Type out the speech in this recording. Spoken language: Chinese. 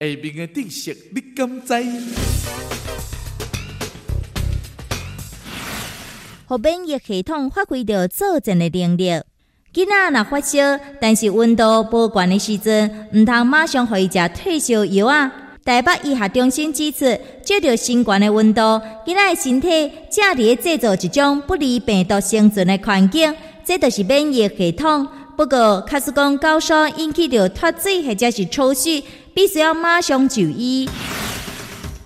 下面的知识你敢知？互免疫系统发挥着作战的能力。囡仔若发烧，但是温度不悬的时阵，毋通马上互伊食退烧药啊。台北医学中心指出，照着新冠的温度，囡仔的身体正伫制造一种不利病毒生存的环境，这就是免疫系统。不过，卡斯讲高烧引起的脱水或者是抽搐，必须要马上就医。